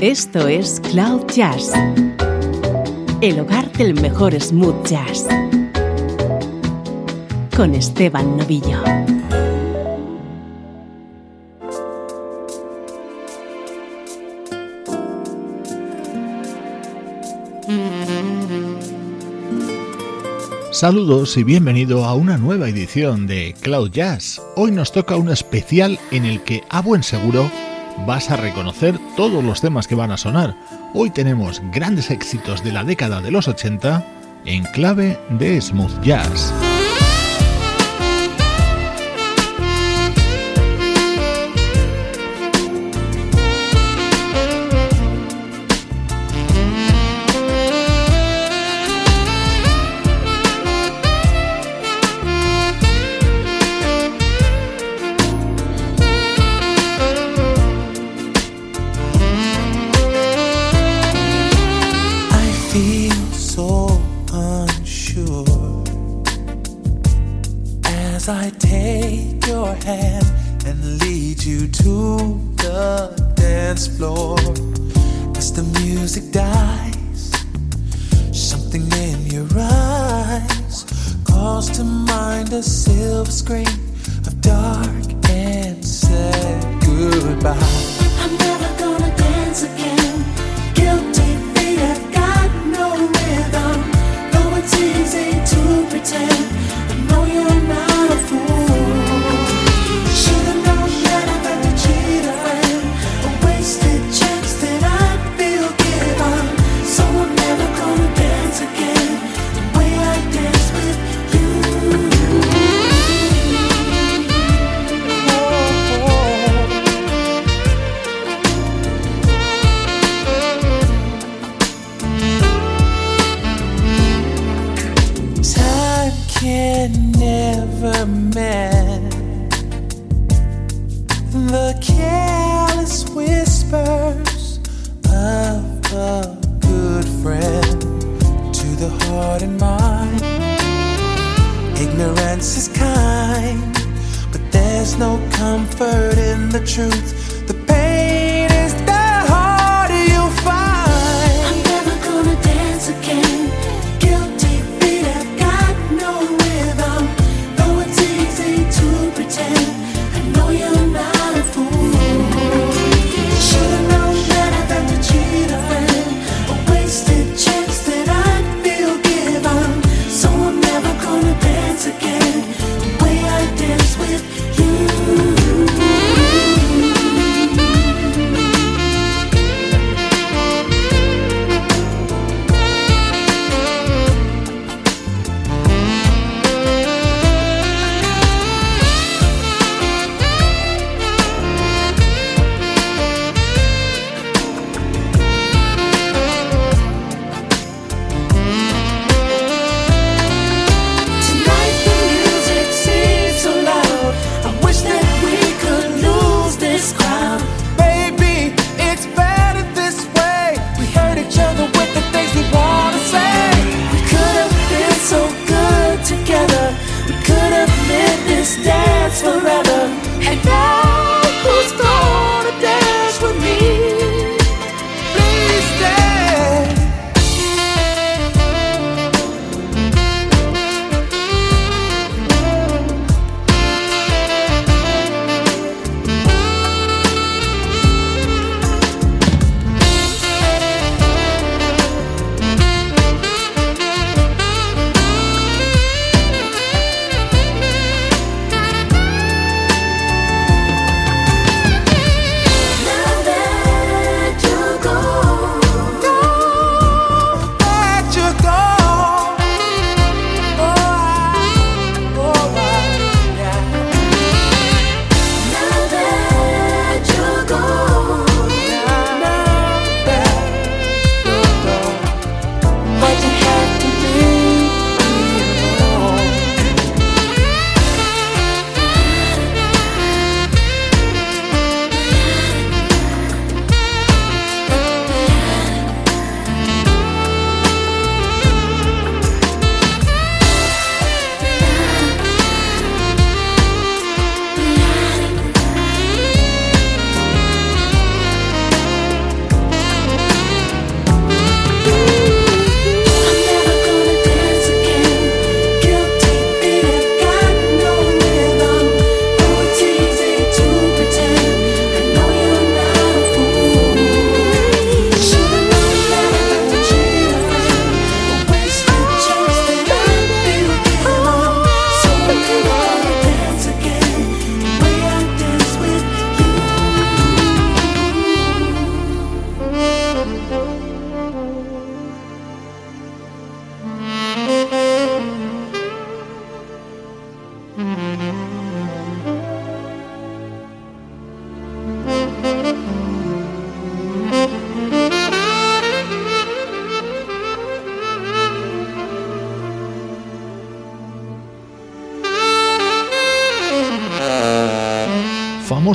Esto es Cloud Jazz, el hogar del mejor smooth jazz, con Esteban Novillo. Saludos y bienvenido a una nueva edición de Cloud Jazz. Hoy nos toca un especial en el que a buen seguro vas a reconocer todos los temas que van a sonar. Hoy tenemos grandes éxitos de la década de los 80 en clave de smooth jazz.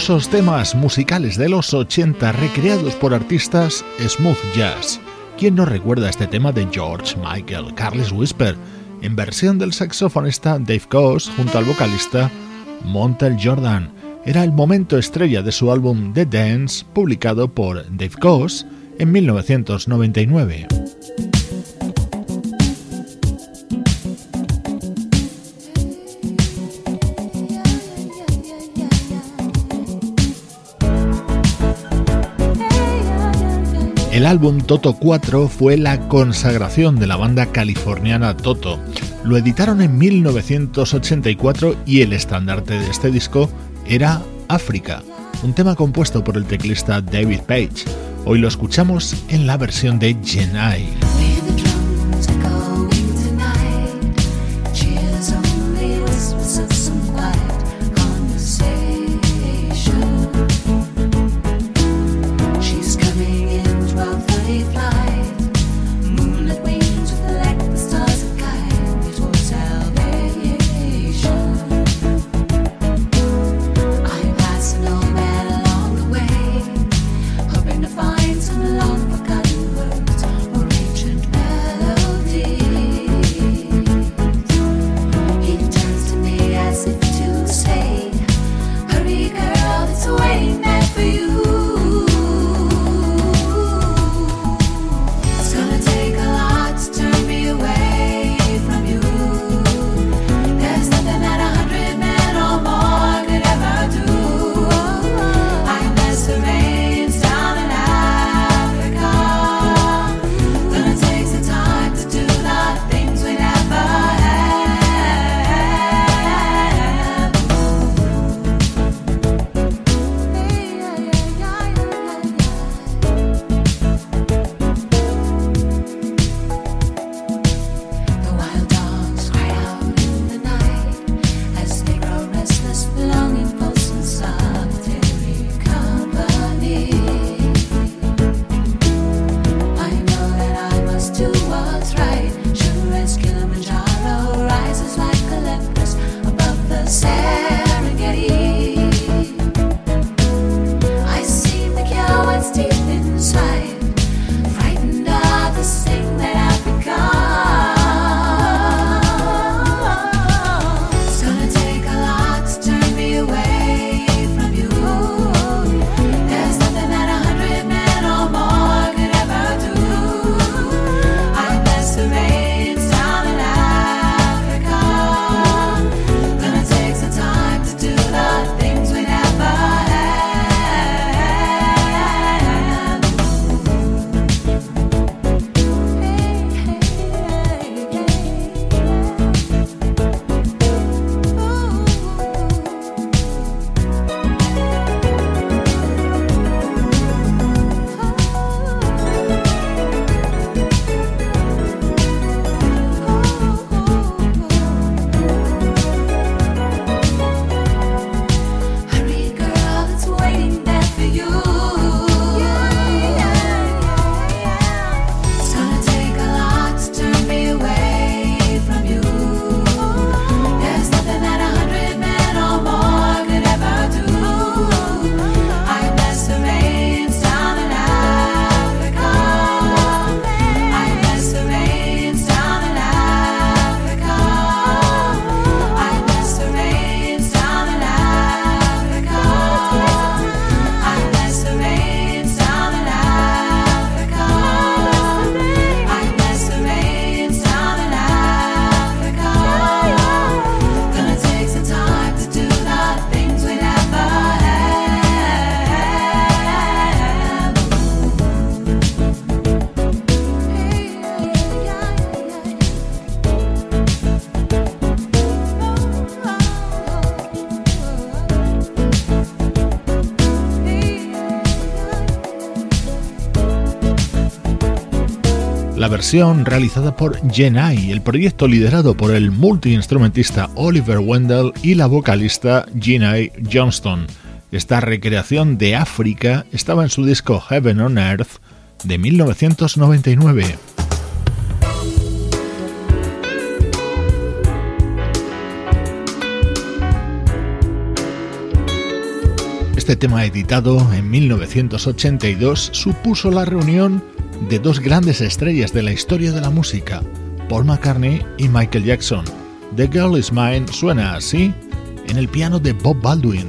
Temas musicales de los 80 recreados por artistas smooth jazz. ¿Quién no recuerda este tema de George Michael, Carlos Whisper, en versión del saxofonista Dave Coase junto al vocalista Montel Jordan? Era el momento estrella de su álbum The Dance, publicado por Dave Coase en 1999. El álbum Toto 4 fue la consagración de la banda californiana Toto. Lo editaron en 1984 y el estandarte de este disco era África, un tema compuesto por el teclista David Page. Hoy lo escuchamos en la versión de Genai. Realizada por Genai, el proyecto liderado por el multiinstrumentista Oliver Wendell y la vocalista Genai Johnston. Esta recreación de África estaba en su disco Heaven on Earth de 1999. Este tema editado en 1982 supuso la reunión de dos grandes estrellas de la historia de la música, Paul McCartney y Michael Jackson. The Girl Is Mine suena así en el piano de Bob Baldwin.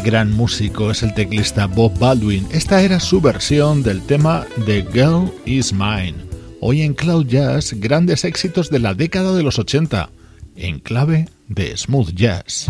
Gran músico es el teclista Bob Baldwin. Esta era su versión del tema The Girl Is Mine. Hoy en Cloud Jazz, grandes éxitos de la década de los 80. en clave de smooth jazz.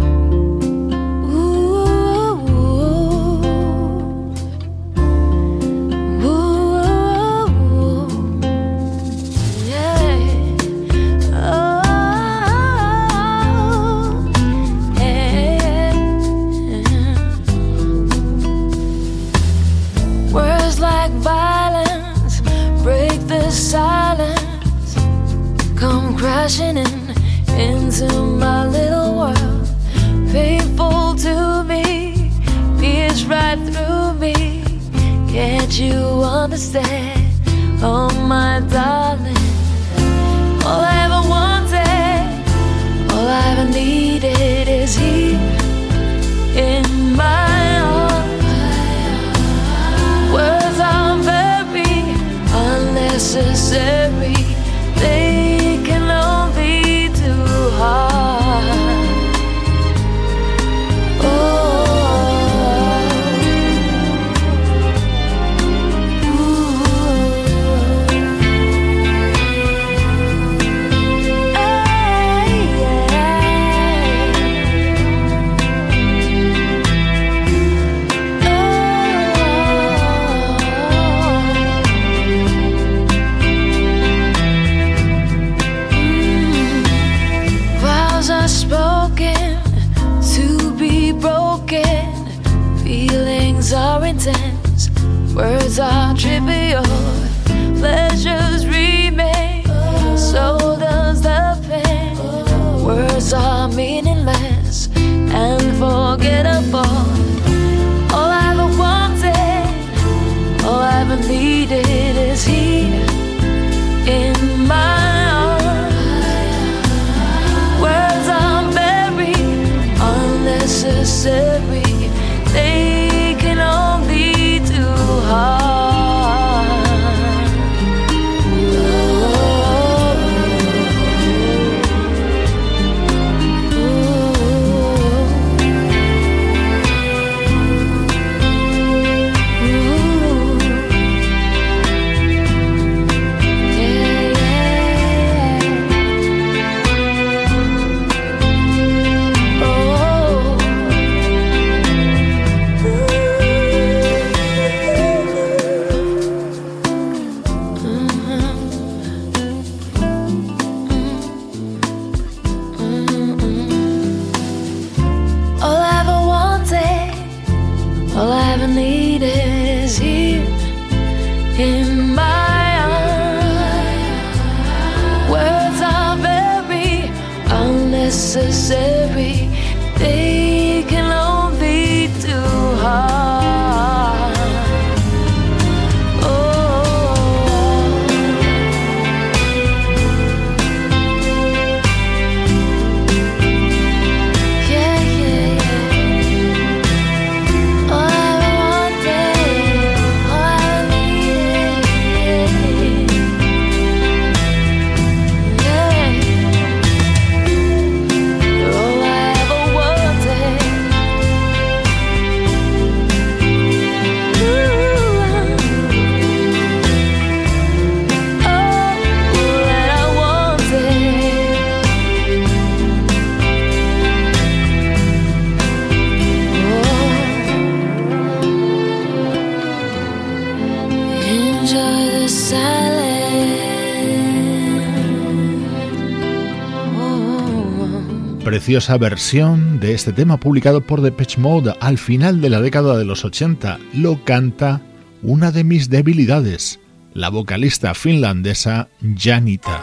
Preciosa versión de este tema publicado por Depeche Mode al final de la década de los 80. Lo canta una de mis debilidades, la vocalista finlandesa Janita.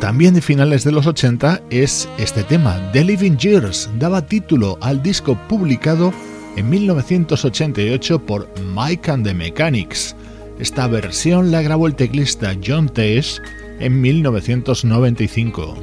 También de finales de los 80 es este tema, The Living Years, daba título al disco publicado en 1988 por Mike and the Mechanics. Esta versión la grabó el teclista John Tesh en 1995.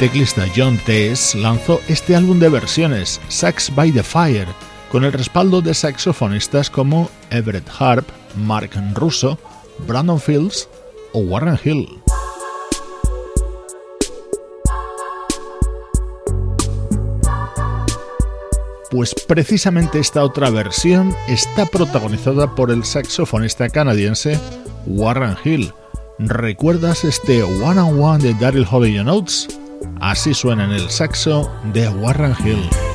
Teclista John Tess lanzó este álbum de versiones, Sax by the Fire, con el respaldo de saxofonistas como Everett Harp, Mark Russo, Brandon Fields o Warren Hill. Pues precisamente esta otra versión está protagonizada por el saxofonista canadiense Warren Hill. ¿Recuerdas este One on One de Daryl Holly Notes? Así suena en el saxo de Warren Hill.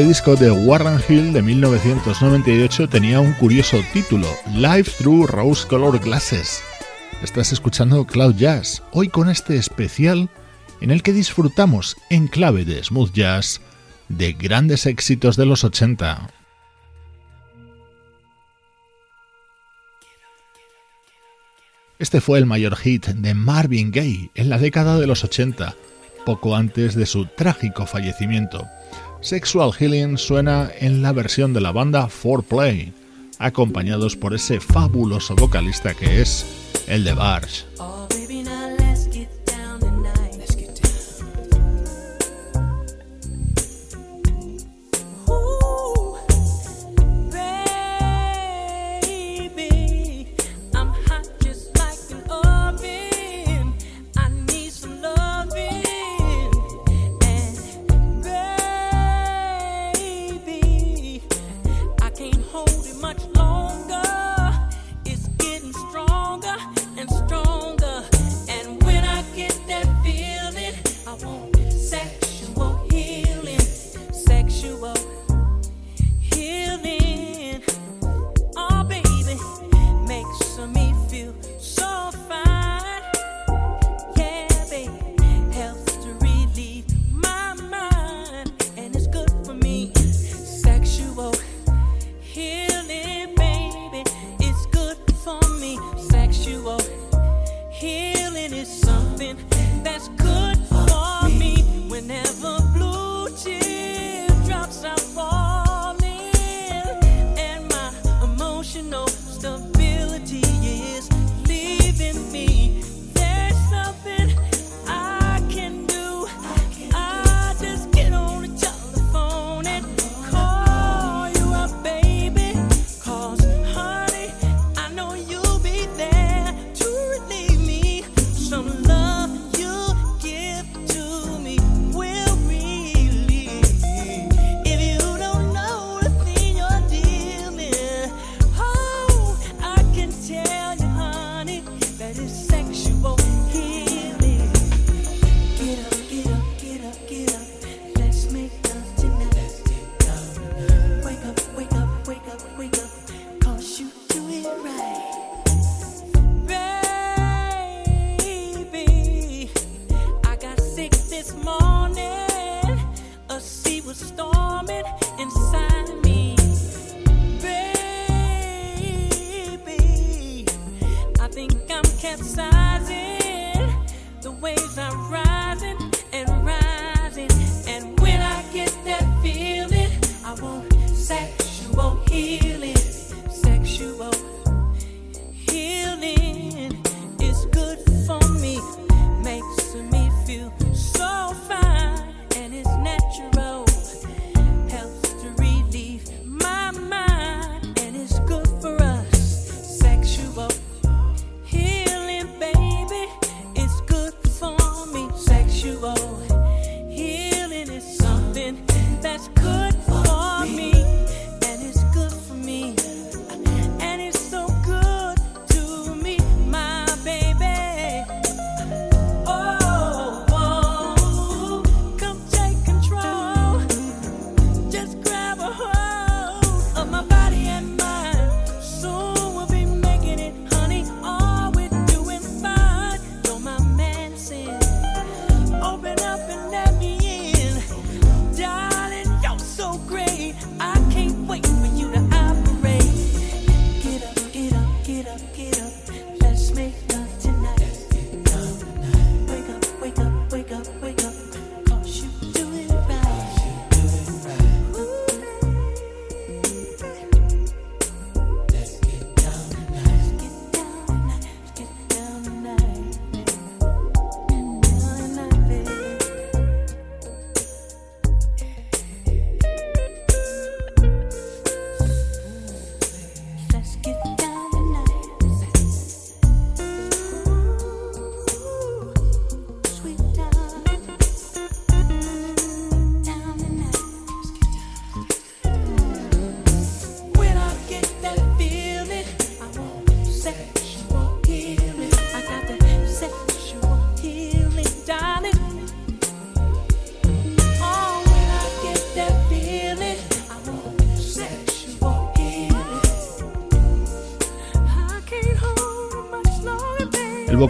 Este disco de Warren Hill de 1998 tenía un curioso título, Live Through Rose Colored Glasses. Estás escuchando Cloud Jazz, hoy con este especial en el que disfrutamos en clave de smooth jazz de grandes éxitos de los 80. Este fue el mayor hit de Marvin Gaye en la década de los 80, poco antes de su trágico fallecimiento. Sexual Healing suena en la versión de la banda 4Play, acompañados por ese fabuloso vocalista que es el de Barge.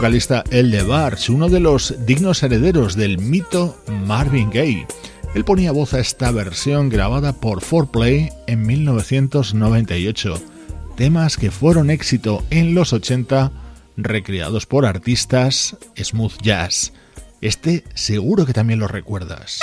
Vocalista El de Barch, uno de los dignos herederos del mito Marvin Gaye. Él ponía voz a esta versión grabada por 4Play en 1998. Temas que fueron éxito en los 80, recreados por artistas smooth jazz. Este seguro que también lo recuerdas.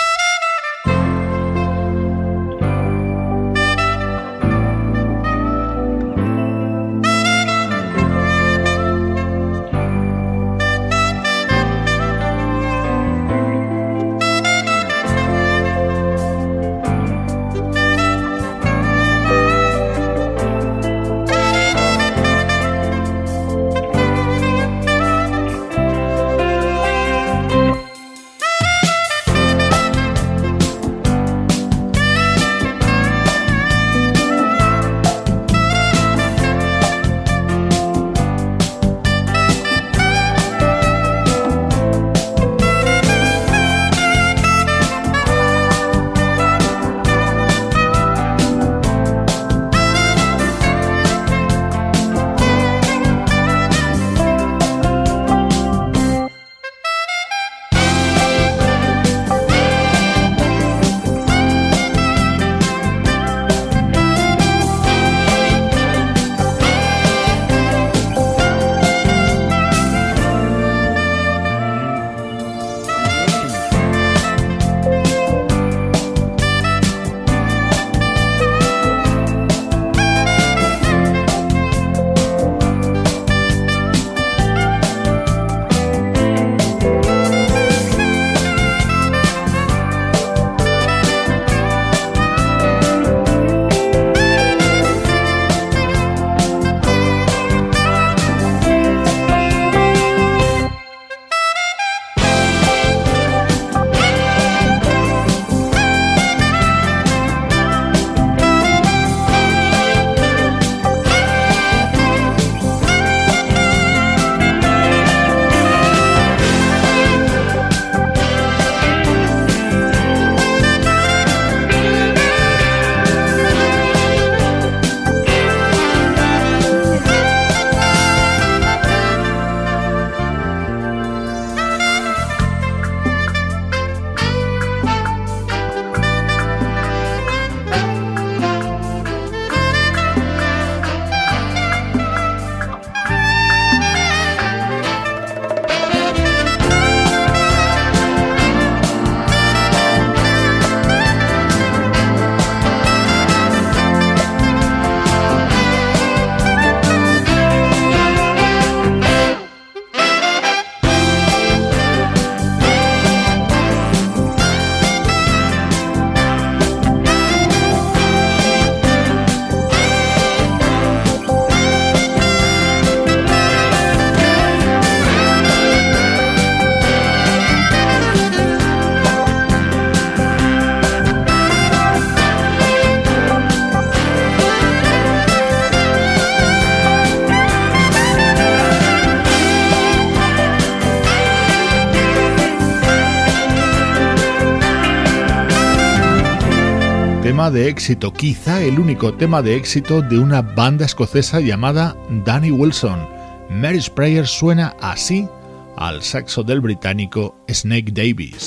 De éxito, quizá el único tema de éxito de una banda escocesa llamada Danny Wilson. Mary's Prayer suena así al saxo del británico Snake Davis.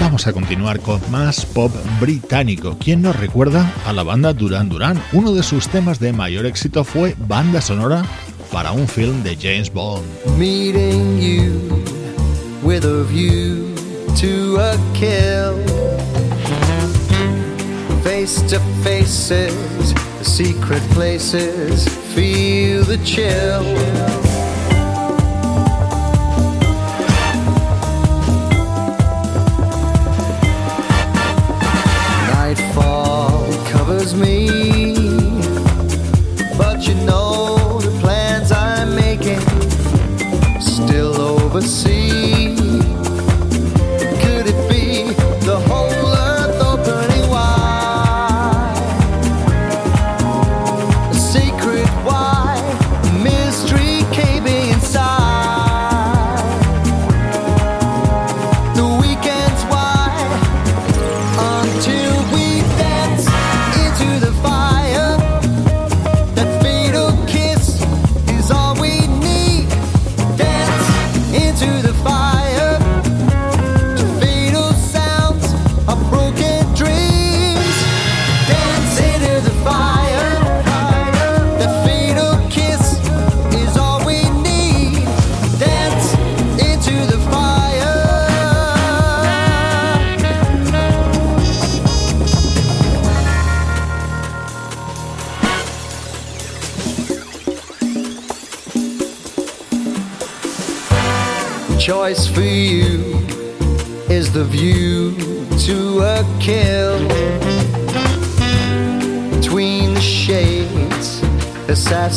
Vamos a continuar con más pop británico. ¿Quién nos recuerda a la banda Duran Duran? Uno de sus temas de mayor éxito fue banda sonora para un film de James Bond. Meeting you with a view to a kill. Face to faces, secret places, feel the chill. see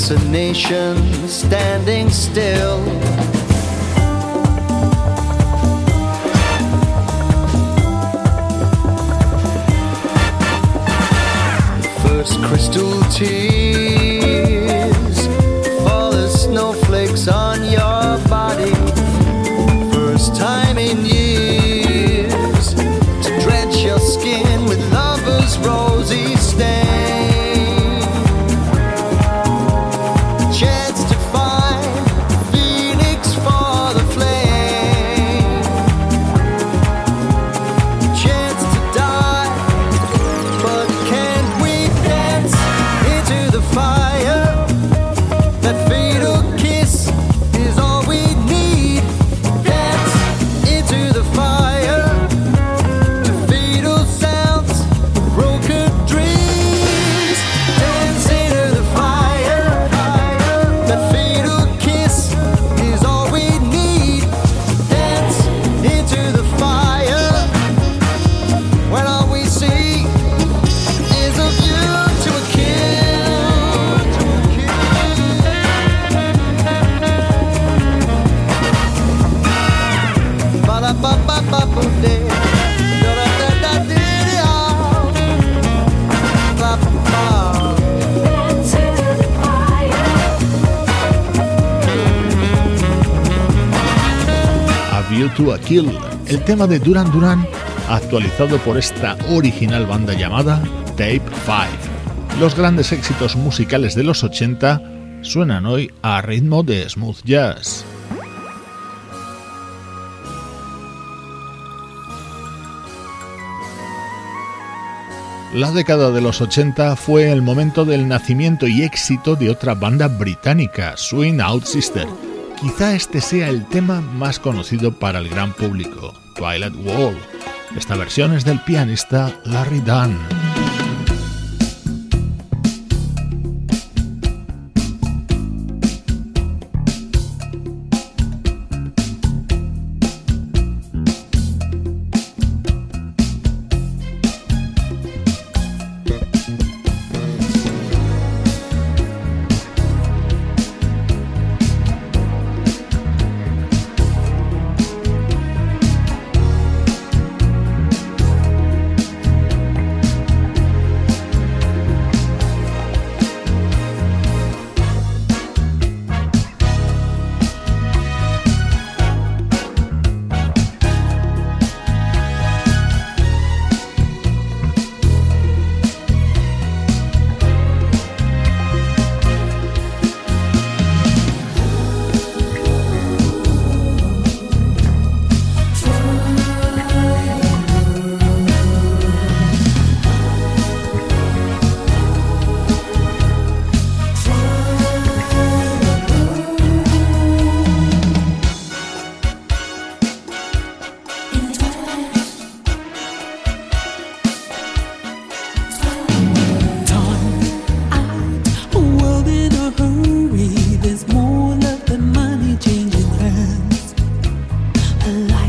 A nation standing still. The first crystal tea. To a Kill, el tema de Duran Duran actualizado por esta original banda llamada Tape 5. Los grandes éxitos musicales de los 80 suenan hoy a ritmo de smooth jazz. La década de los 80 fue el momento del nacimiento y éxito de otra banda británica, Swing Out Sister Quizá este sea el tema más conocido para el gran público, Twilight Wall. Esta versión es del pianista Larry Dunn. alive.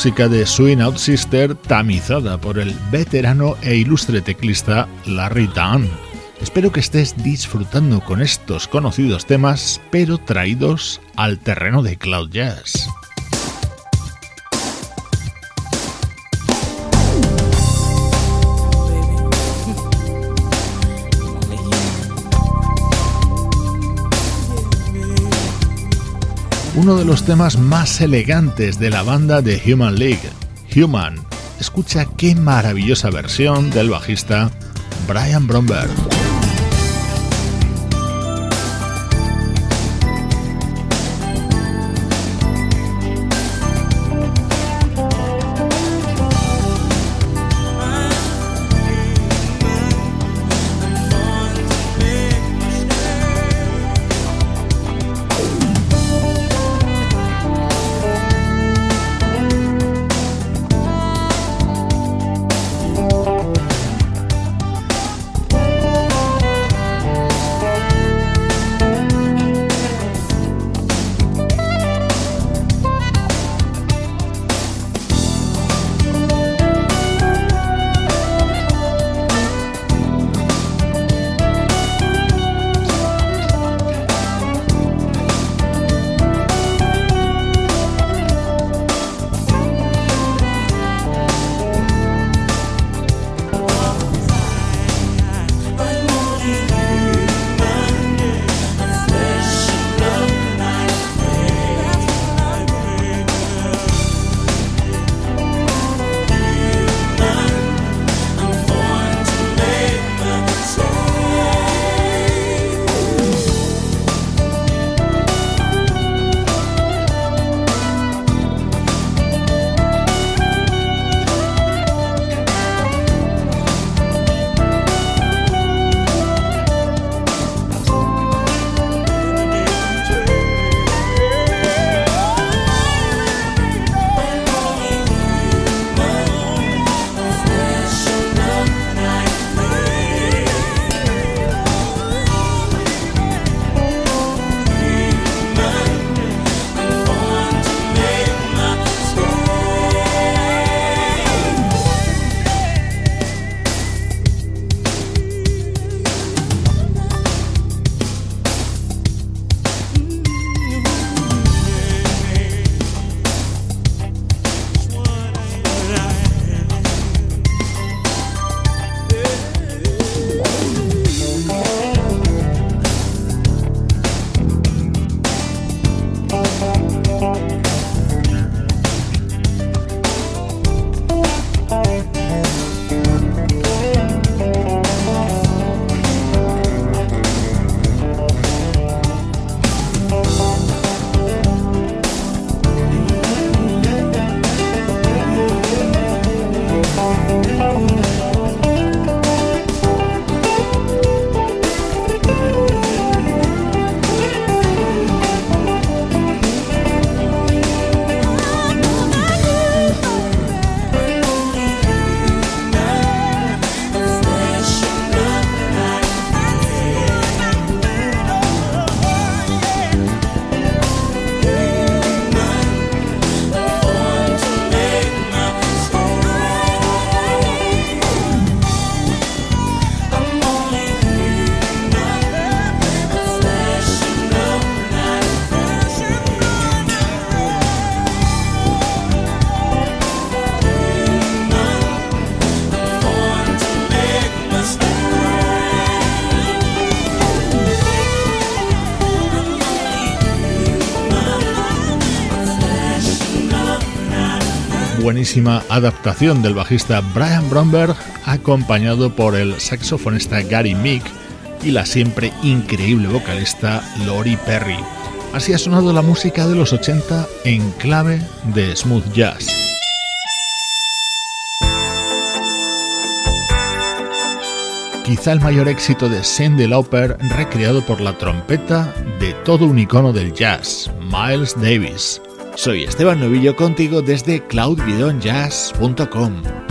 Música de Swing Out Sister tamizada por el veterano e ilustre teclista Larry Dunn. Espero que estés disfrutando con estos conocidos temas, pero traídos al terreno de Cloud Jazz. Uno de los temas más elegantes de la banda de Human League, Human. Escucha qué maravillosa versión del bajista Brian Bromberg. Adaptación del bajista Brian Bromberg, acompañado por el saxofonista Gary Meek y la siempre increíble vocalista Lori Perry. Así ha sonado la música de los 80 en clave de smooth jazz. Quizá el mayor éxito de Cindy Lauper recreado por la trompeta de todo un icono del jazz, Miles Davis. Soy Esteban Novillo contigo desde cloudvidonjazz.com.